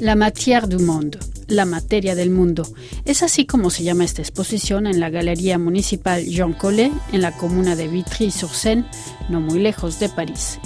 La matière du monde, la materia del mundo. Es así como se llama esta exposición en la Galería Municipal Jean Collet, en la comuna de Vitry-sur-Seine, no muy lejos de París.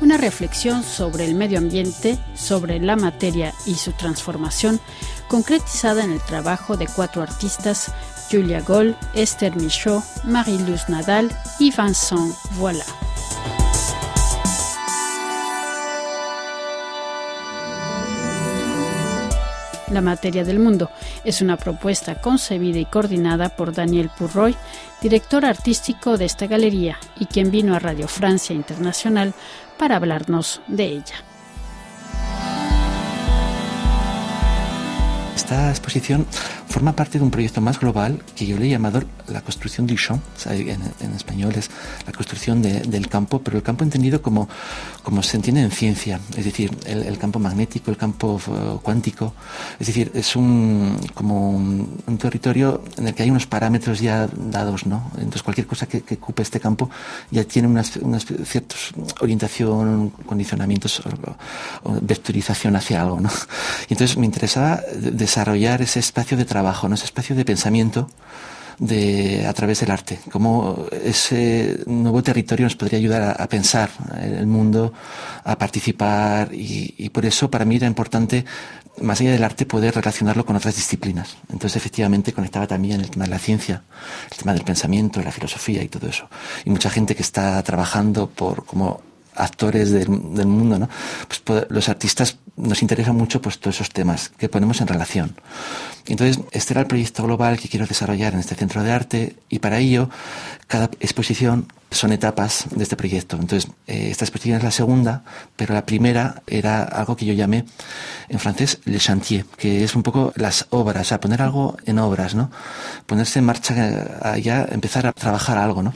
Una reflexión sobre el medio ambiente, sobre la materia y su transformación, concretizada en el trabajo de cuatro artistas, Julia Goll, Esther Michaud, Marie-Luz Nadal y Vincent Voilà. La materia del mundo es una propuesta concebida y coordinada por Daniel Purroy, director artístico de esta galería y quien vino a Radio Francia Internacional para hablarnos de ella. Esta exposición forma parte de un proyecto más global que yo le he llamado la construcción du champ, en, español es la construcción del campo, pero el campo entendido como, como se entiende en ciencia, es decir, el, campo magnético, el campo uh, cuántico, es decir, es un, como un, territorio en el que hay unos parámetros ya dados, ¿no? Entonces cualquier cosa que, ocupe este campo ya tiene unas, unas ciertas orientación, condicionamientos o, vectorización hacia algo, ¿no? Y entonces me interesaba desarrollar ese espacio de trabajo, ¿no? ese espacio de pensamiento de, a través del arte, cómo ese nuevo territorio nos podría ayudar a, pensar el mundo, a participar y, por eso para mí era importante, más allá del arte, poder relacionarlo con otras disciplinas. Entonces efectivamente conectaba también el tema de la ciencia, el tema del pensamiento, la filosofía y todo eso. Y mucha gente que está trabajando por como actores del, mundo, ¿no? Pues, los artistas nos interesan mucho pues todos esos temas que ponemos en relación. Entonces, este era el proyecto global que quiero desarrollar en este centro de arte y para ello cada exposición son etapas de este proyecto. Entonces, eh, esta exposición es la segunda, pero la primera era algo que yo llamé en francés le chantier, que es un poco las obras, o sea, poner algo en obras, ¿no? Ponerse en marcha allá, empezar a trabajar algo, ¿no?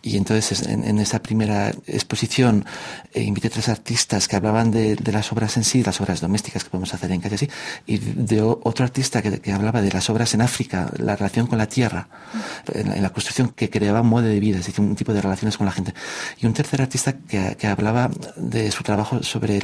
Y entonces en, esa primera exposición eh, invité a tres artistas que hablaban de, las obras en sí, las obras domésticas que podemos hacer en casa así, y de otro artista que, hablaba de las obras en África, la relación con la tierra, en la, construcción que creaba un modo de vida, es decir, un tipo de relación con la gente. Y un tercer artista que, hablaba de su trabajo sobre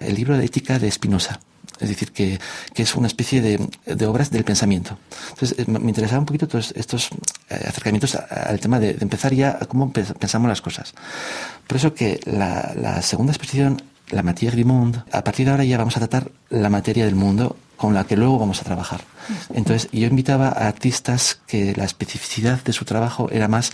el libro de ética de Spinoza. Es decir, que, es una especie de, obras del pensamiento. Entonces, eh, me interesaba un poquito todos estos eh, acercamientos al tema de, empezar ya a cómo pensamos las cosas. Por eso que la, la segunda exposición, la du monde, a partir de ahora ya vamos a tratar la materia del mundo con la que luego vamos a trabajar. Entonces, yo invitaba a artistas que la especificidad de su trabajo era más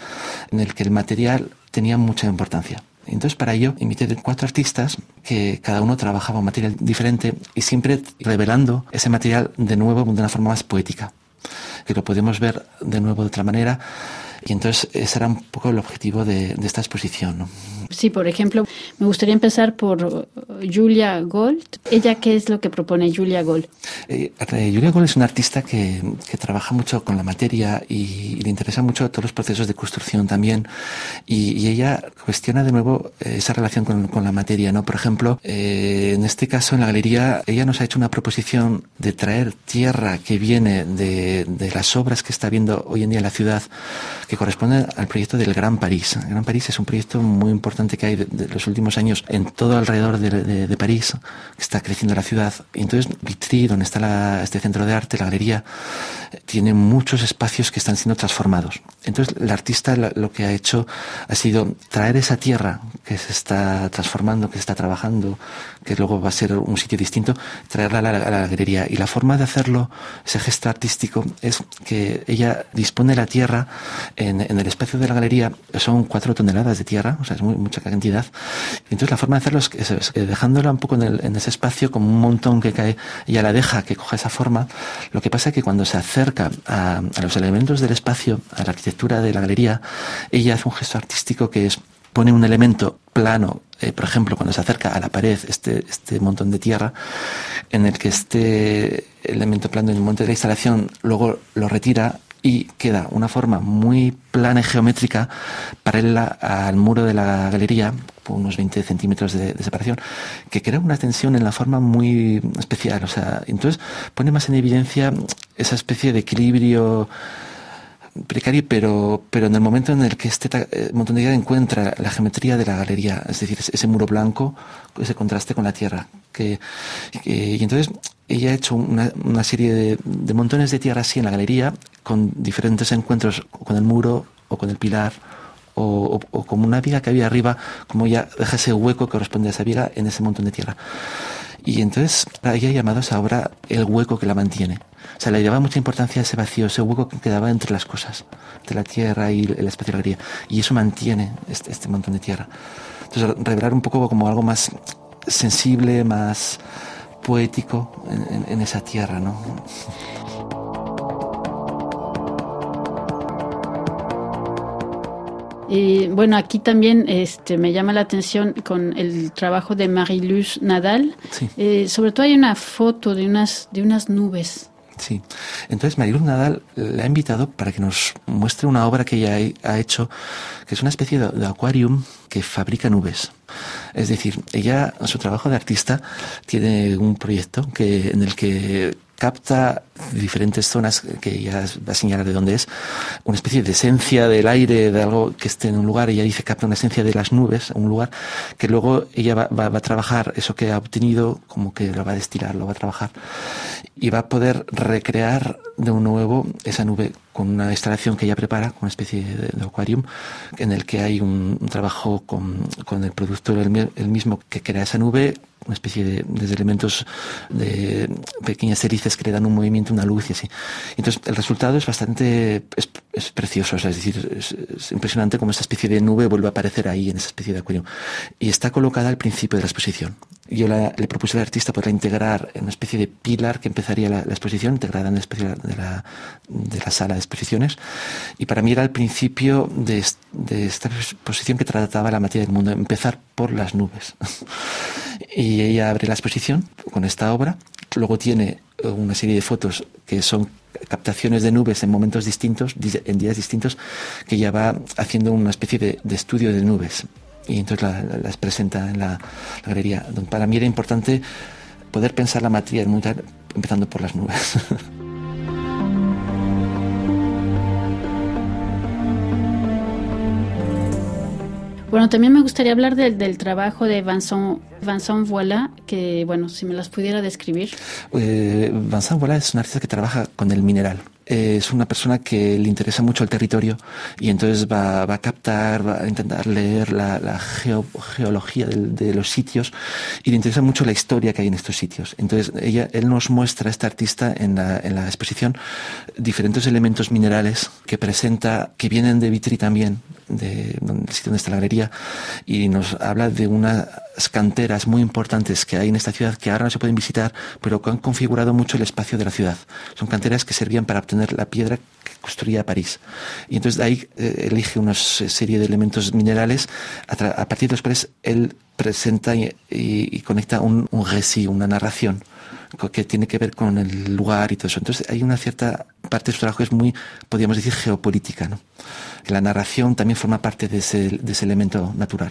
en el que el material tenía mucha importancia. Entonces, para ello, invité cuatro artistas que cada uno trabajaba un material diferente y siempre revelando ese material de nuevo de una forma más poética, que lo podemos ver de nuevo de otra manera. Y entonces ese era un poco el objetivo de, esta exposición. Sí, por ejemplo, me gustaría empezar por Julia Gold. ¿Ella qué es lo que propone Julia Gold? Eh, eh, Julia Gold es una artista que, que, trabaja mucho con la materia y, le interesa mucho todos los procesos de construcción también. Y, ella cuestiona de nuevo eh, esa relación con, con, la materia. ¿no? Por ejemplo, en este caso en la galería, ella nos ha hecho una proposición de traer tierra que viene de, de las obras que está viendo hoy en día en la ciudad que corresponde al proyecto del Gran París. El Gran París es un proyecto muy importante que hay de, los últimos años en todo alrededor de, París, que está creciendo la ciudad. Entonces Vitry, donde está este centro de arte, la galería, tiene muchos espacios que están siendo transformados. Entonces el artista lo que ha hecho ha sido traer esa tierra que se está transformando, que se está trabajando, que luego va a ser un sitio distinto, traerla a la, a la galería. Y la forma de hacerlo, ese gesto artístico, es que ella dispone la tierra en, el espacio de la galería son cuatro toneladas de tierra, o sea, es muy, mucha cantidad. Entonces la forma de hacerlo es, dejándola un poco en, ese espacio como un montón que cae, ella la deja que coja esa forma. Lo que pasa es que cuando se acerca a, los elementos del espacio, a la arquitectura de la galería, ella hace un gesto artístico que es pone un elemento plano, eh, por ejemplo, cuando se acerca a la pared, este, este montón de tierra, en el que este elemento plano en el momento de la instalación luego lo retira y queda una forma muy plana y geométrica paralela al muro de la galería, unos 20 centímetros de, separación, que crea una tensión en la forma muy especial. O sea, entonces pone más en evidencia esa especie de equilibrio precario, pero, pero en el momento en el que este eh, tierra encuentra la geometría de la galería, es decir, ese muro blanco, ese contraste con la tierra. Que, y entonces ella ha hecho una, serie de, montones de tierra así en la galería, con diferentes encuentros con el muro o con el pilar. O, o, como una viga que había arriba, como ya deja ese hueco que corresponde a esa viga en ese montón de tierra. Y entonces ella ha llamado esa obra el hueco que la mantiene. O sea, le daba mucha importancia a ese vacío, ese hueco que quedaba entre las cosas, entre la tierra y la galería. Y eso mantiene este, este montón de tierra. Entonces, revelar un poco como algo más sensible, más poético en esa tierra, ¿no? Y bueno, aquí también este, me llama la atención con el trabajo de Marie-Luz Nadal. Sí. Eh, sobre todo hay una foto de unas, de unas nubes. Sí. Entonces Mariluz Nadal le ha invitado para que nos muestre una obra que ella ha hecho, que es una especie de, de aquarium que fabrica nubes. Es decir, ella, su trabajo de artista, tiene un proyecto que, en el que capta diferentes zonas que ella va a señalar de dónde es, una especie de esencia del aire, de algo que esté en un lugar, ella dice capta una esencia de las nubes, un lugar, que luego ella va, va, va, a trabajar eso que ha obtenido, como que lo va a destilar, lo va a trabajar, y va a poder recrear de un nuevo esa nube con una instalación que ella prepara, con una especie de, de en el que hay un, un trabajo con, con, el productor, el, el, mismo que crea esa nube, una especie de, de, elementos de pequeñas hélices que le dan un movimiento, una luz y así. Entonces, el resultado es bastante, es, es precioso, o sea, es decir, es, es, impresionante cómo esta especie de nube vuelve a aparecer ahí, en esa especie de acuario. Y está colocada al principio de la exposición. Yo la, le propuse al artista poderla integrar en una especie de pilar que empezaría la, la exposición, integrada en la de la, de la sala de exposiciones. Y para mí era el principio de, de esta exposición que trataba la materia del mundo, empezar por las nubes. y ella abre la exposición con esta obra. Luego tiene una serie de fotos que son captaciones de nubes en momentos distintos, en días distintos, que ella va haciendo una especie de, estudio de nubes. Y entonces la, la, las presenta en la, la galería. Para mí era importante poder pensar la materia mundo empezando por las nubes. Bueno, también me gustaría hablar del, del trabajo de Vincent, Vincent Voila, que, bueno, si me las pudiera describir. Eh, Vincent Voila es un artista que trabaja con el mineral. Es una persona que le interesa mucho el territorio y entonces va, va a captar, va a intentar leer la, la geo, geología de, de, los sitios y le interesa mucho la historia que hay en estos sitios. Entonces, ella, él nos muestra, este artista, en la, en la exposición, diferentes elementos minerales que presenta, que vienen de Vitry también, de, del sitio donde está la galería, y nos habla de unas canteras muy importantes que hay en esta ciudad que ahora no se pueden visitar, pero que han configurado mucho el espacio de la ciudad. Son canteras que servían para obtener la piedra que construía París. Y entonces de ahí eh, elige una serie de elementos minerales a, a, partir de los cuales él presenta y, y, y conecta un, un récit, una narración que tiene que ver con el lugar y todo eso. Entonces hay una cierta parte de su trabajo es muy, podríamos decir, geopolítica. ¿no? La narración también forma parte de ese, de ese elemento natural.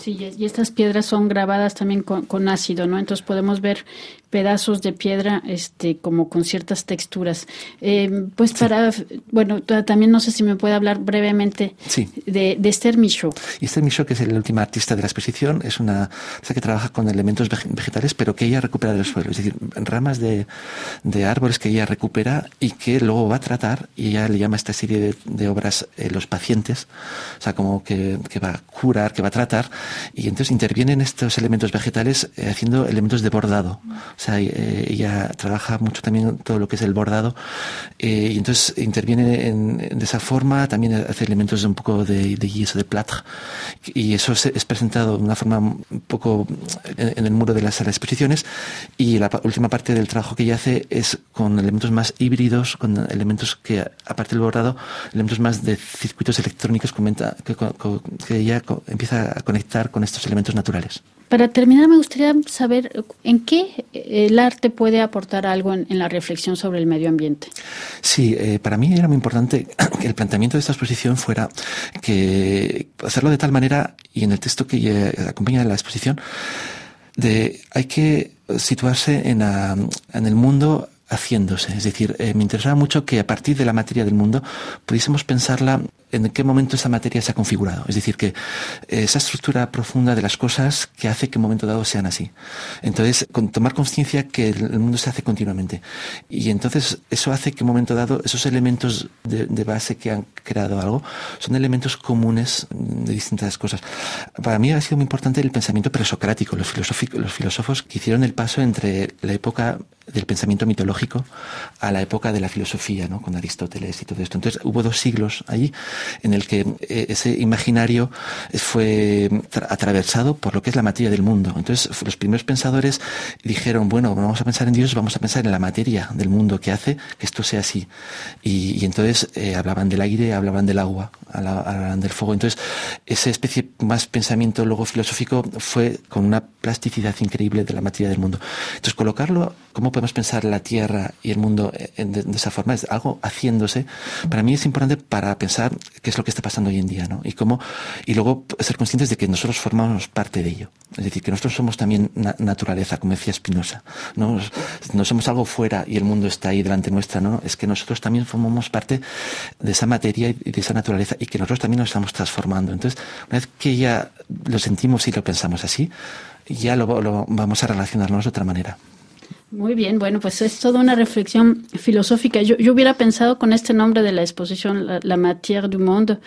Sí, y estas piedras son grabadas también con, con, ácido, ¿no? Entonces podemos ver pedazos de piedra este, como con ciertas texturas. Eh, pues sí. para, bueno, también no sé si me puede hablar brevemente sí. de, de, Esther Michaud. Y Esther Michaud, que es la última artista de la exposición, es una o que trabaja con elementos vegetales, pero que ella recupera del suelo, es decir, ramas de, de, árboles que ella recupera y que luego va a tratar, y ella le llama a esta serie de, de obras eh, los pacientes, o sea, como que, que, va a curar, que va a tratar, y entonces intervienen estos elementos vegetales eh, haciendo elementos de bordado. O sea, eh, ella trabaja mucho también todo lo que es el bordado. Eh, y entonces interviene en, de esa forma, también hace elementos un poco de, de yeso, de plâtre. Y eso es, es, presentado de una forma un poco en, en, el muro de la sala de exposiciones. Y la última parte del trabajo que ella hace es con elementos más híbridos, con elementos que, aparte del bordado, elementos más de circuitos electrónicos comenta, que, que ella empieza a conectar con estos elementos naturales. Para terminar, me gustaría saber en qué el arte puede aportar algo en, en la reflexión sobre el medio ambiente. Sí, eh, para mí era muy importante que el planteamiento de esta exposición fuera que hacerlo de tal manera, y en el texto que acompaña la exposición, de hay que situarse en, en el mundo haciéndose. Es decir, eh, me interesaba mucho que a partir de la materia del mundo pudiésemos pensarla en qué momento esa materia se ha configurado. Es decir, que esa estructura profunda de las cosas que hace que en un momento dado sean así. Entonces, tomar conciencia que el mundo se hace continuamente. Y entonces eso hace que en un momento dado esos elementos de, base que han creado algo son elementos comunes de distintas cosas. Para mí ha sido muy importante el pensamiento presocrático, los, los filósofos que hicieron el paso entre la época del pensamiento mitológico a la época de la filosofía, ¿no? con Aristóteles y todo esto. Entonces hubo dos siglos allí en el que eh, ese imaginario fue atravesado por lo que es la materia del mundo. Entonces los primeros pensadores dijeron, bueno, vamos a pensar en Dios, vamos a pensar en la materia del mundo que hace que esto sea así. Y, entonces eh, hablaban del aire, hablaban del agua, hablaban del fuego. Entonces esa especie más pensamiento luego filosófico fue con una plasticidad increíble de la materia del mundo. Entonces colocarlo como podemos pensar la Tierra y el mundo de, esa forma, es algo haciéndose, para mí es importante para pensar qué es lo que está pasando hoy en día, ¿no? Y cómo, y luego ser conscientes de que nosotros formamos parte de ello. Es decir, que nosotros somos también naturaleza, como decía Spinoza, ¿no? No somos algo fuera y el mundo está ahí delante nuestra, ¿no? Es que nosotros también formamos parte de esa materia y de esa naturaleza y que nosotros también nos estamos transformando. Entonces, una vez que ya lo sentimos y lo pensamos así, ya lo vamos a relacionarnos de otra manera. Muy bien, bueno, pues es toda una reflexión filosófica. Yo, hubiera pensado con este nombre de la exposición, La, matière du monde,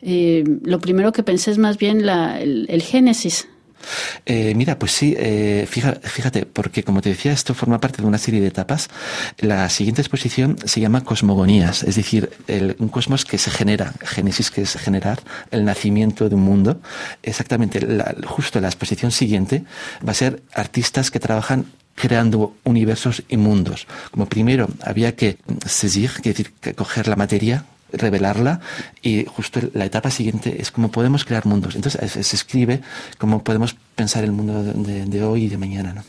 eh, lo primero que pensé es más bien la, el, Génesis, eh, mira, pues sí, eh, fíjate, porque como te decía, esto forma parte de una serie de etapas. La siguiente exposición se llama Cosmogonías, es decir, un cosmos que se genera, Génesis que es generar, el nacimiento de un mundo. Exactamente, justo la exposición siguiente va a ser artistas que trabajan creando universos inmundos. Como primero había que saisir, que decir, que coger la materia, revelarla y justo la etapa siguiente es cómo podemos crear mundos. Entonces se escribe cómo podemos pensar el mundo de, hoy y de mañana. ¿no?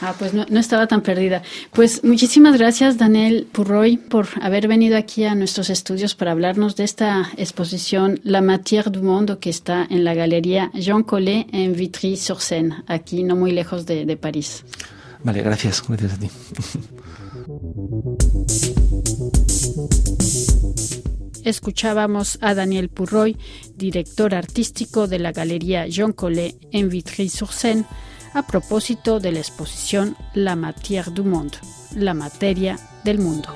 Ah, pues no, no, estaba tan perdida. Pues muchísimas gracias, Daniel Purroy, por haber venido aquí a nuestros estudios para hablarnos de esta exposición La Matière du Monde que está en la Galería Jean Collet en Vitry-sur-Seine, aquí no muy lejos de, de París. Vale, gracias. Gracias a ti. Escuchábamos a Daniel Purroy, director artístico de la Galería Jean Collet en Vitry-sur-Seine, a propósito de la exposición La matière du monde, la materia del mundo.